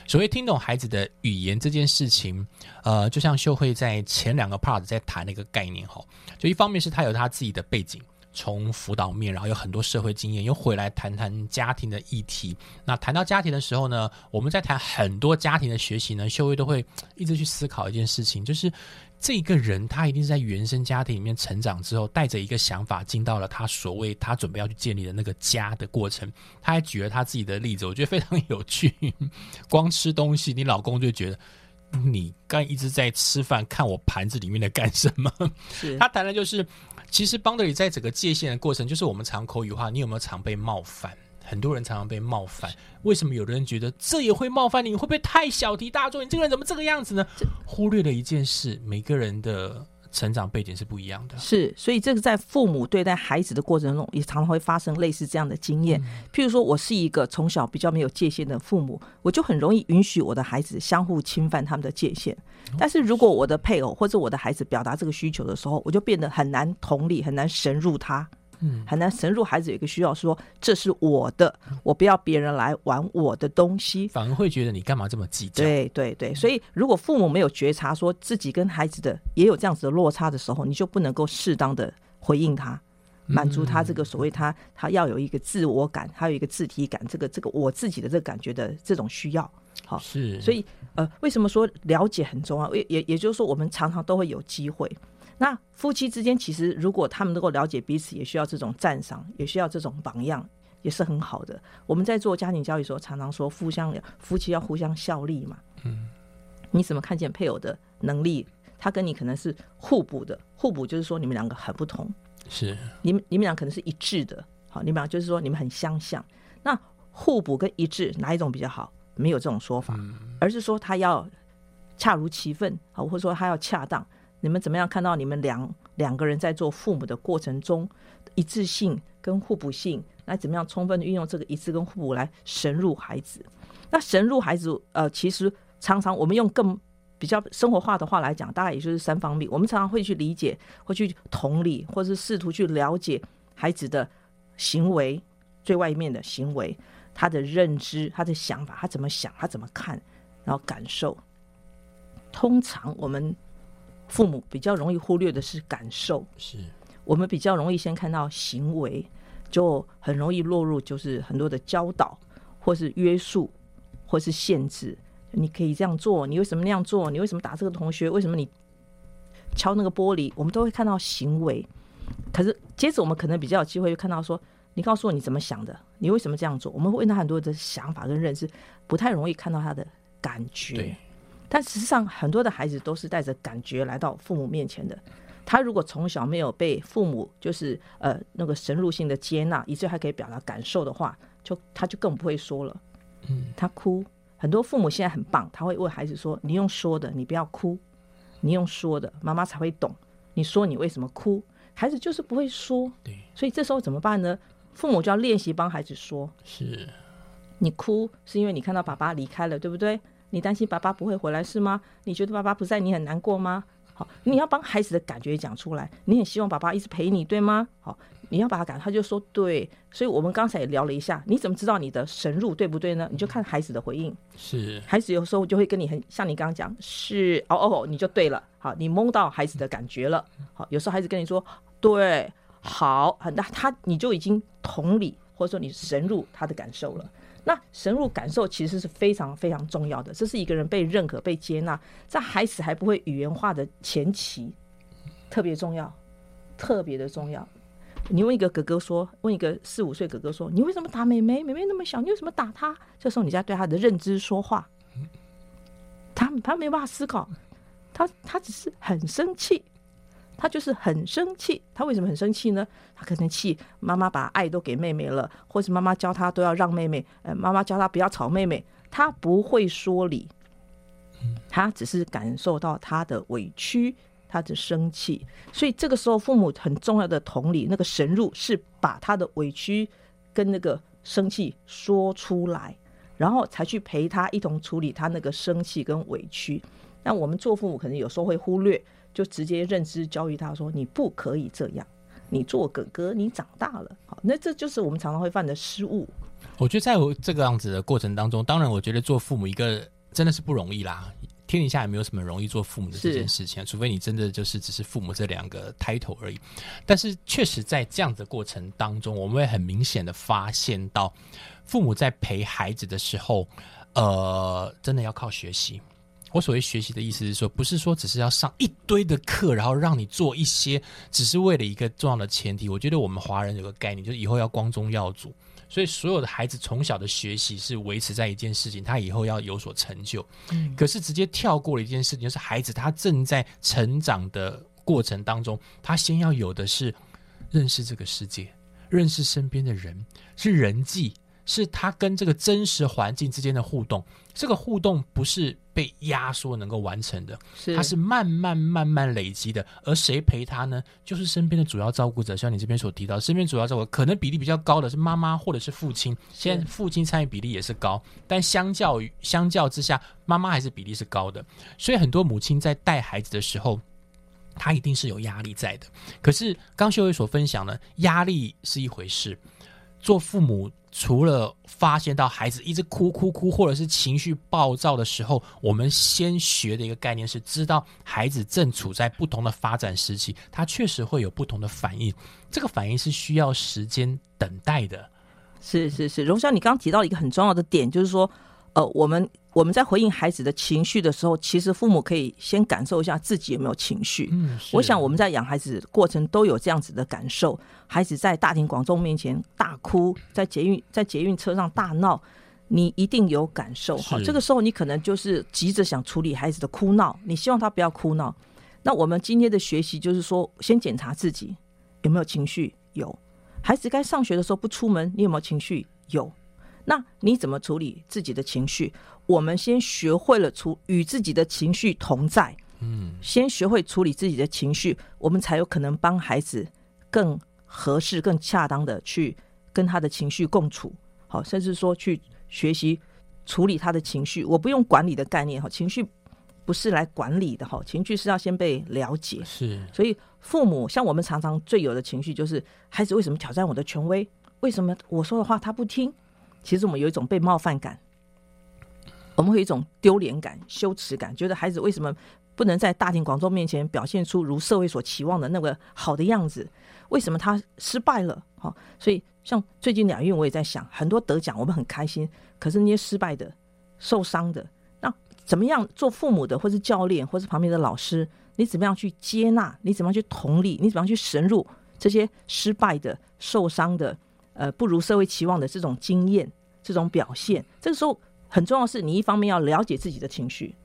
所谓听懂孩子的语言这件事情，呃，就像秀慧在前两个 part 在谈那个概念哈，就一方面是他有他自己的背景。从辅导面，然后有很多社会经验，又回来谈谈家庭的议题。那谈到家庭的时候呢，我们在谈很多家庭的学习呢，秀慧都会一直去思考一件事情，就是这个人他一定是在原生家庭里面成长之后，带着一个想法进到了他所谓他准备要去建立的那个家的过程。他还举了他自己的例子，我觉得非常有趣。*laughs* 光吃东西，你老公就觉得你刚一直在吃饭，看我盘子里面的干什么？是他谈的就是。其实邦德里在整个界限的过程，就是我们常口语化。你有没有常被冒犯？很多人常常被冒犯。为什么有的人觉得这也会冒犯你？会不会太小题大做？你这个人怎么这个样子呢？忽略了一件事：每个人的。成长背景是不一样的，是，所以这个在父母对待孩子的过程中，也常常会发生类似这样的经验。譬如说，我是一个从小比较没有界限的父母，我就很容易允许我的孩子相互侵犯他们的界限。但是如果我的配偶或者我的孩子表达这个需求的时候，我就变得很难同理，很难深入他。嗯，很难深入孩子有一个需要，说这是我的，我不要别人来玩我的东西，反而会觉得你干嘛这么计较？对对对，所以如果父母没有觉察，说自己跟孩子的也有这样子的落差的时候，你就不能够适当的回应他，满足他这个所谓他他要有一个自我感，还有一个自体感，这个这个我自己的这个感觉的这种需要。好，是，所以呃，为什么说了解很重要？也也也就是说，我们常常都会有机会。那夫妻之间，其实如果他们能够了解彼此，也需要这种赞赏，也需要这种榜样，也是很好的。我们在做家庭教育的时候，常常说，互相夫妻要互相效力嘛。嗯，你怎么看见配偶的能力？他跟你可能是互补的，互补就是说你们两个很不同。是，你们你们俩可能是一致的。好，你们俩就是说你们很相像。那互补跟一致哪一种比较好？没有这种说法，而是说他要恰如其分，好，或者说他要恰当。你们怎么样看到你们两两个人在做父母的过程中一致性跟互补性？来怎么样充分运用这个一致跟互补来神入孩子？那神入孩子，呃，其实常常我们用更比较生活化的话来讲，大概也就是三方面。我们常常会去理解，会去同理，或是试图去了解孩子的行为最外面的行为，他的认知、他的想法，他怎么想，他怎么看，然后感受。通常我们。父母比较容易忽略的是感受，是我们比较容易先看到行为，就很容易落入就是很多的教导，或是约束，或是限制。你可以这样做，你为什么那样做？你为什么打这个同学？为什么你敲那个玻璃？我们都会看到行为，可是接着我们可能比较有机会看到说，你告诉我你怎么想的？你为什么这样做？我们会问他很多的想法跟认知，不太容易看到他的感觉。但实际上，很多的孩子都是带着感觉来到父母面前的。他如果从小没有被父母就是呃那个深入性的接纳，以至于还可以表达感受的话，就他就更不会说了。嗯，他哭，很多父母现在很棒，他会问孩子说：“你用说的，你不要哭，你用说的，妈妈才会懂。你说你为什么哭？孩子就是不会说。对，所以这时候怎么办呢？父母就要练习帮孩子说。是，你哭是因为你看到爸爸离开了，对不对？你担心爸爸不会回来是吗？你觉得爸爸不在你很难过吗？好，你要帮孩子的感觉讲出来。你很希望爸爸一直陪你，对吗？好，你要把他感，他就说对。所以我们刚才也聊了一下，你怎么知道你的神入对不对呢？你就看孩子的回应。是，孩子有时候就会跟你很像，你刚刚讲是哦哦，你就对了。好，你蒙到孩子的感觉了。好，有时候孩子跟你说对，好，很大他你就已经同理，或者说你神入他的感受了。那深入感受其实是非常非常重要的，这是一个人被认可、被接纳，在孩子还不会语言化的前期，特别重要，特别的重要。你问一个哥哥说，问一个四五岁哥哥说，你为什么打妹妹？妹妹那么小，你为什么打她？这时候你在对他的认知说话，他他没办法思考，他他只是很生气。他就是很生气，他为什么很生气呢？他可能气妈妈把爱都给妹妹了，或是妈妈教他都要让妹妹，呃，妈妈教他不要吵妹妹，他不会说理，他只是感受到他的委屈，他的生气，所以这个时候父母很重要的同理，那个神入是把他的委屈跟那个生气说出来，然后才去陪他一同处理他那个生气跟委屈。那我们做父母可能有时候会忽略，就直接认知教育他说你不可以这样，你做哥哥，你长大了，好，那这就是我们常常会犯的失误。我觉得在我这个样子的过程当中，当然我觉得做父母一个真的是不容易啦。天底下也没有什么容易做父母的这件事情，除非你真的就是只是父母这两个 title 而已。但是确实在这样的过程当中，我们会很明显的发现到，父母在陪孩子的时候，呃，真的要靠学习。我所谓学习的意思是说，不是说只是要上一堆的课，然后让你做一些，只是为了一个重要的前提。我觉得我们华人有个概念，就是以后要光宗耀祖。所以，所有的孩子从小的学习是维持在一件事情，他以后要有所成就。嗯，可是直接跳过了一件事情，就是孩子他正在成长的过程当中，他先要有的是认识这个世界，认识身边的人，是人际。是他跟这个真实环境之间的互动，这个互动不是被压缩能够完成的，是它是慢慢慢慢累积的。而谁陪他呢？就是身边的主要照顾者，像你这边所提到，身边主要照顾可能比例比较高的是妈妈或者是父亲。现在父亲参与比例也是高，但相较于相较之下，妈妈还是比例是高的。所以很多母亲在带孩子的时候，他一定是有压力在的。可是刚秀伟所分享的，压力是一回事，做父母。除了发现到孩子一直哭哭哭，或者是情绪暴躁的时候，我们先学的一个概念是，知道孩子正处在不同的发展时期，他确实会有不同的反应，这个反应是需要时间等待的。是是是，荣香，你刚刚提到一个很重要的点，就是说。呃，我们我们在回应孩子的情绪的时候，其实父母可以先感受一下自己有没有情绪。嗯，我想我们在养孩子过程都有这样子的感受。孩子在大庭广众面前大哭，在捷运在捷运车上大闹，你一定有感受。好，这个时候你可能就是急着想处理孩子的哭闹，你希望他不要哭闹。那我们今天的学习就是说，先检查自己有没有情绪。有，孩子该上学的时候不出门，你有没有情绪？有。那你怎么处理自己的情绪？我们先学会了处与自己的情绪同在，嗯，先学会处理自己的情绪，我们才有可能帮孩子更合适、更恰当的去跟他的情绪共处。好，甚至说去学习处理他的情绪。我不用管理的概念哈，情绪不是来管理的哈，情绪是要先被了解。是，所以父母像我们常常最有的情绪就是孩子为什么挑战我的权威？为什么我说的话他不听？其实我们有一种被冒犯感，我们会有一种丢脸感、羞耻感，觉得孩子为什么不能在大庭广众面前表现出如社会所期望的那个好的样子？为什么他失败了？好，所以像最近两运，我也在想，很多得奖我们很开心，可是那些失败的、受伤的，那怎么样做父母的，或是教练，或是旁边的老师，你怎么样去接纳？你怎么样去同理？你怎么样去深入这些失败的、受伤的？呃，不如社会期望的这种经验、这种表现，这个时候很重要是，你一方面要了解自己的情绪，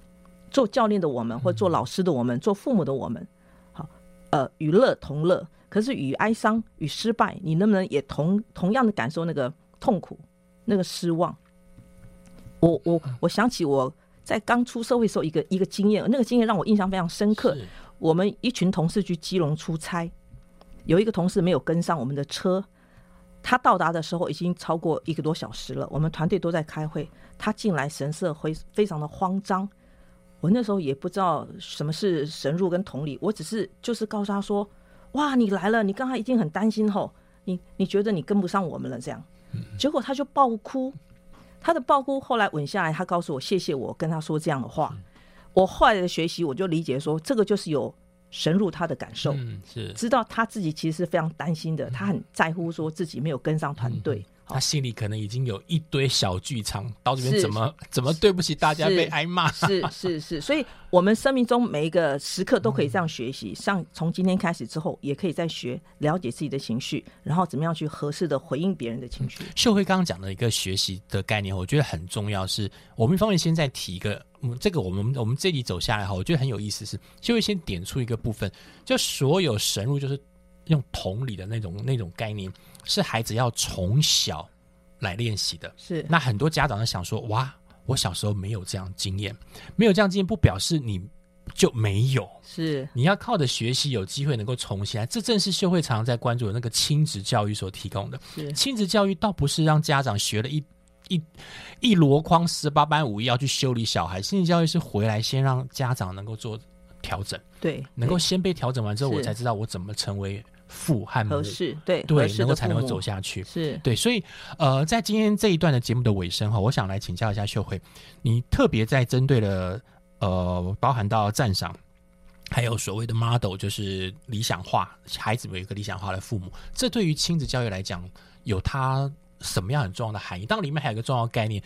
做教练的我们，或做老师的我们，做父母的我们，好，呃，与乐同乐。可是与哀伤、与失败，你能不能也同同样的感受那个痛苦、那个失望？我我我想起我在刚出社会时候一个一个经验，那个经验让我印象非常深刻。我们一群同事去基隆出差，有一个同事没有跟上我们的车。他到达的时候已经超过一个多小时了，我们团队都在开会。他进来神色会非常的慌张，我那时候也不知道什么是神入跟同理，我只是就是告诉他说：“哇，你来了，你刚才已经很担心吼，你你觉得你跟不上我们了这样。”结果他就爆哭，他的爆哭后来稳下来，他告诉我谢谢我跟他说这样的话。我后来的学习我就理解说，这个就是有。深入他的感受，是。知道他自己其实是非常担心的，他很在乎说自己没有跟上团队，他心里可能已经有一堆小剧场，到这边怎么怎么对不起大家被挨骂，是是是，*laughs* 所以我们生命中每一个时刻都可以这样学习，像从今天开始之后，也可以再学了解自己的情绪，然后怎么样去合适的回应别人的情绪。秀慧刚刚讲的一个学习的概念，我觉得很重要，是我们一方面先在提一个。嗯，这个我们我们这里走下来哈，我觉得很有意思，是就会先点出一个部分，就所有神入就是用同理的那种那种概念，是孩子要从小来练习的。是，那很多家长想说，哇，我小时候没有这样经验，没有这样经验，不表示你就没有，是，你要靠着学习有机会能够重新来，这正是秀会常常在关注的那个亲子教育所提供的。是，亲子教育倒不是让家长学了一。一一箩筐十八般武艺要去修理小孩。心理教育是回来先让家长能够做调整，对，能够先被调整完之后，我才知道我怎么成为父和母合，适，对对，适能够才能够走下去。是对，所以呃，在今天这一段的节目的尾声哈，我想来请教一下秀慧，你特别在针对了呃，包含到赞赏，还有所谓的 model，就是理想化，孩子有一个理想化的父母，这对于亲子教育来讲，有它什么样很重要的含义？当然，里面还有一个重要概念。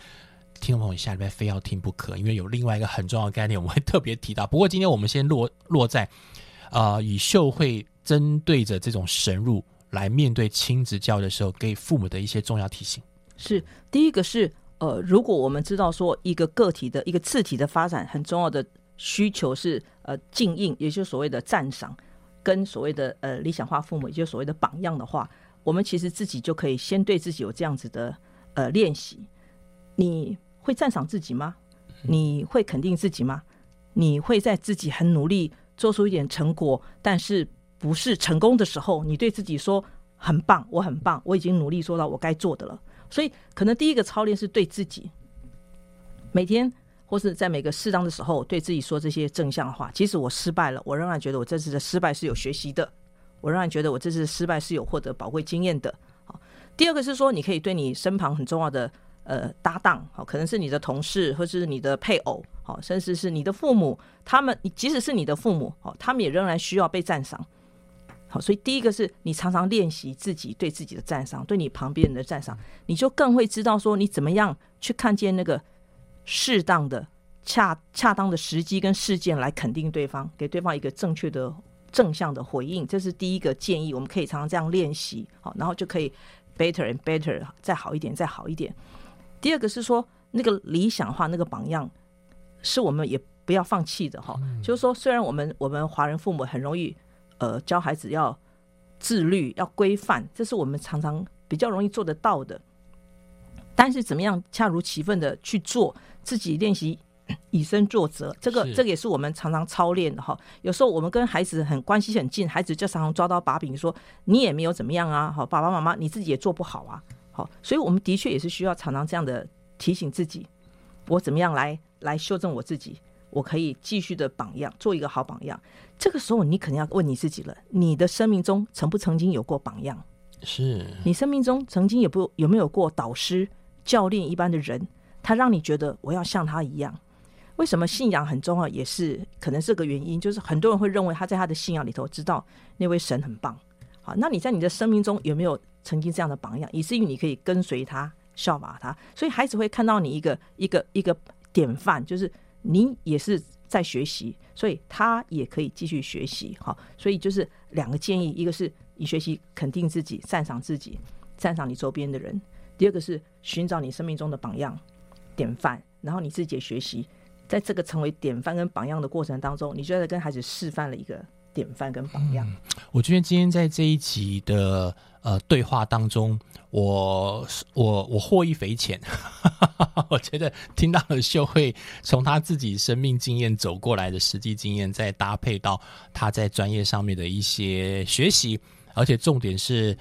听众朋友，下礼拜非要听不可，因为有另外一个很重要的概念，我们会特别提到。不过今天我们先落落在，呃，以秀慧针对着这种神入来面对亲子教育的时候，给父母的一些重要提醒。是，第一个是呃，如果我们知道说一个个体的一个次体的发展很重要的需求是呃敬应，也就是所谓的赞赏，跟所谓的呃理想化父母，也就是所谓的榜样的话，我们其实自己就可以先对自己有这样子的呃练习。你会赞赏自己吗？你会肯定自己吗？你会在自己很努力做出一点成果，但是不是成功的时候，你对自己说很棒，我很棒，我已经努力做到我该做的了。所以，可能第一个操练是对自己，每天或是在每个适当的时候对自己说这些正向的话。即使我失败了，我仍然觉得我这次的失败是有学习的，我仍然觉得我这次的失败是有获得宝贵经验的。好，第二个是说，你可以对你身旁很重要的呃搭档，好，可能是你的同事，或是你的配偶，好，甚至是你的父母，他们即使是你的父母，好，他们也仍然需要被赞赏。好，所以第一个是你常常练习自己对自己的赞赏，对你旁边人的赞赏，你就更会知道说你怎么样去看见那个适当的、恰恰当的时机跟事件来肯定对方，给对方一个正确的正向的回应，这是第一个建议。我们可以常常这样练习，好，然后就可以 better and better，再好一点，再好一点。第二个是说那个理想化那个榜样，是我们也不要放弃的哈。就是说，虽然我们我们华人父母很容易呃教孩子要自律、要规范，这是我们常常比较容易做得到的。但是怎么样恰如其分的去做，自己练习以身作则，这个这个也是我们常常操练的哈。有时候我们跟孩子很关系很近，孩子就常常抓到把柄说你也没有怎么样啊，好爸爸妈妈你自己也做不好啊，好，所以我们的确也是需要常常这样的提醒自己，我怎么样来来修正我自己，我可以继续的榜样，做一个好榜样。这个时候你肯定要问你自己了，你的生命中曾不曾经有过榜样？是你生命中曾经有不有没有过导师、教练一般的人，他让你觉得我要像他一样？为什么信仰很重要？也是可能是个原因，就是很多人会认为他在他的信仰里头知道那位神很棒。好，那你在你的生命中有没有曾经这样的榜样，以至于你可以跟随他、效法他？所以孩子会看到你一个一个一个典范，就是你也是在学习，所以他也可以继续学习。好，所以就是两个建议，一个是你学习肯定自己、赞赏自己、赞赏你周边的人；第二个是寻找你生命中的榜样、典范，然后你自己也学习。在这个成为典范跟榜样的过程当中，你就在跟孩子示范了一个典范跟榜样。我觉得今天在这一集的呃对话当中，我我我获益匪浅。*laughs* 我觉得听到了秀慧从他自己生命经验走过来的实际经验，再搭配到他在专业上面的一些学习，而且重点是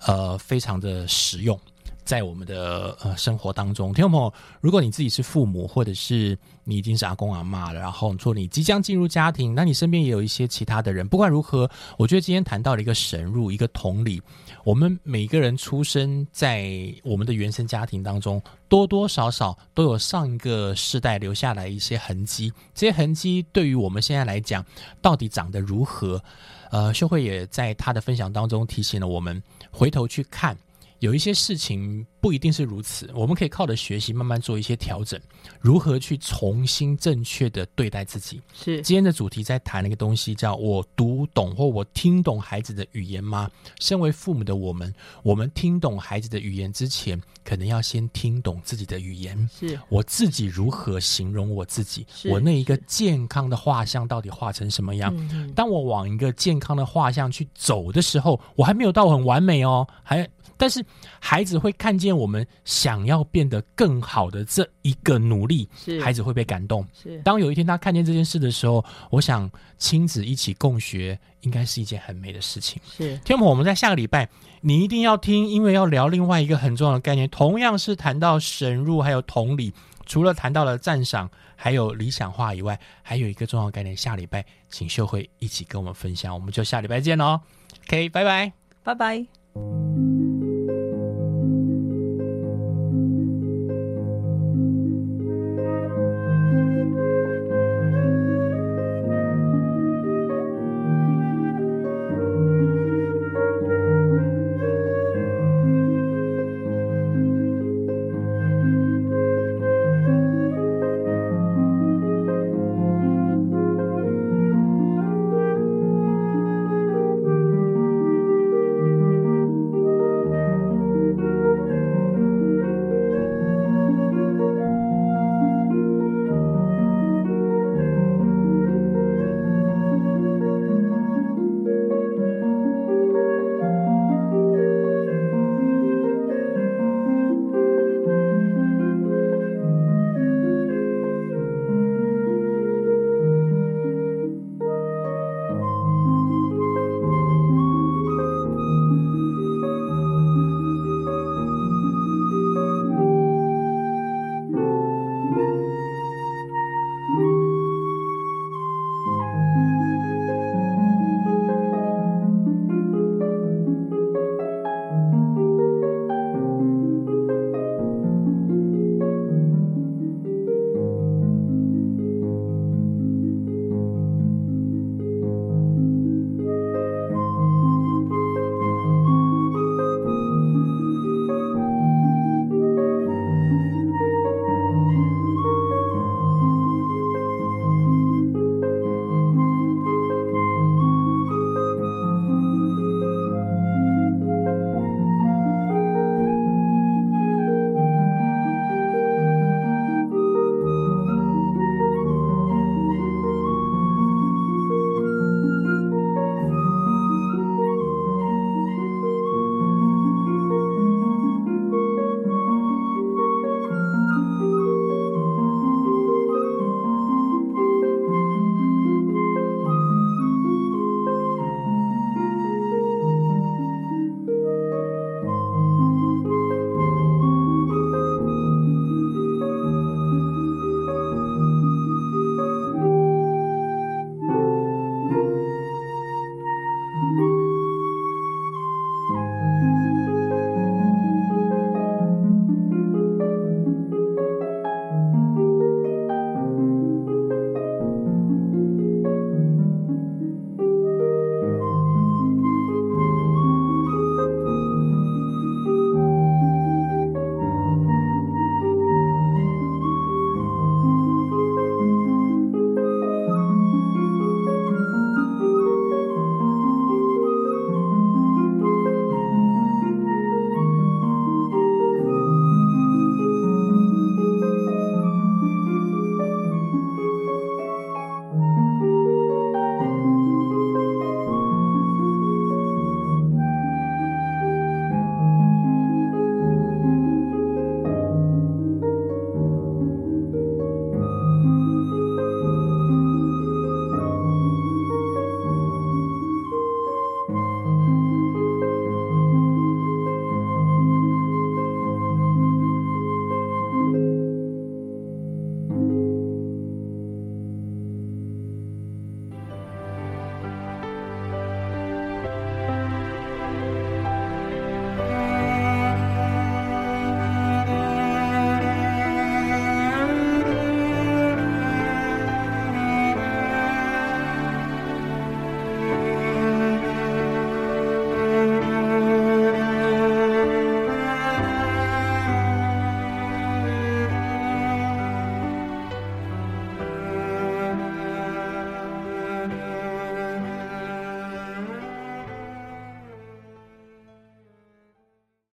呃非常的实用。在我们的呃生活当中，听众朋友，如果你自己是父母，或者是你已经是阿公阿妈了，然后说你即将进入家庭，那你身边也有一些其他的人。不管如何，我觉得今天谈到了一个神入，一个同理，我们每个人出生在我们的原生家庭当中，多多少少都有上一个世代留下来一些痕迹。这些痕迹对于我们现在来讲，到底长得如何？呃，秀慧也在她的分享当中提醒了我们，回头去看。有一些事情不一定是如此，我们可以靠着学习慢慢做一些调整，如何去重新正确的对待自己。是今天的主题在谈一个东西，叫我读懂或我听懂孩子的语言吗？身为父母的我们，我们听懂孩子的语言之前，可能要先听懂自己的语言。是我自己如何形容我自己？我那一个健康的画像到底画成什么样？当我往一个健康的画像去走的时候，我还没有到很完美哦，还但是孩子会看见见我们想要变得更好的这一个努力，是孩子会被感动。是当有一天他看见这件事的时候，我想亲子一起共学应该是一件很美的事情。是天母，我们在下个礼拜你一定要听，因为要聊另外一个很重要的概念，同样是谈到神入还有同理。除了谈到了赞赏，还有理想化以外，还有一个重要概念，下礼拜请秀慧一起跟我们分享，我们就下礼拜见喽。OK，拜拜。拜拜。Thank you.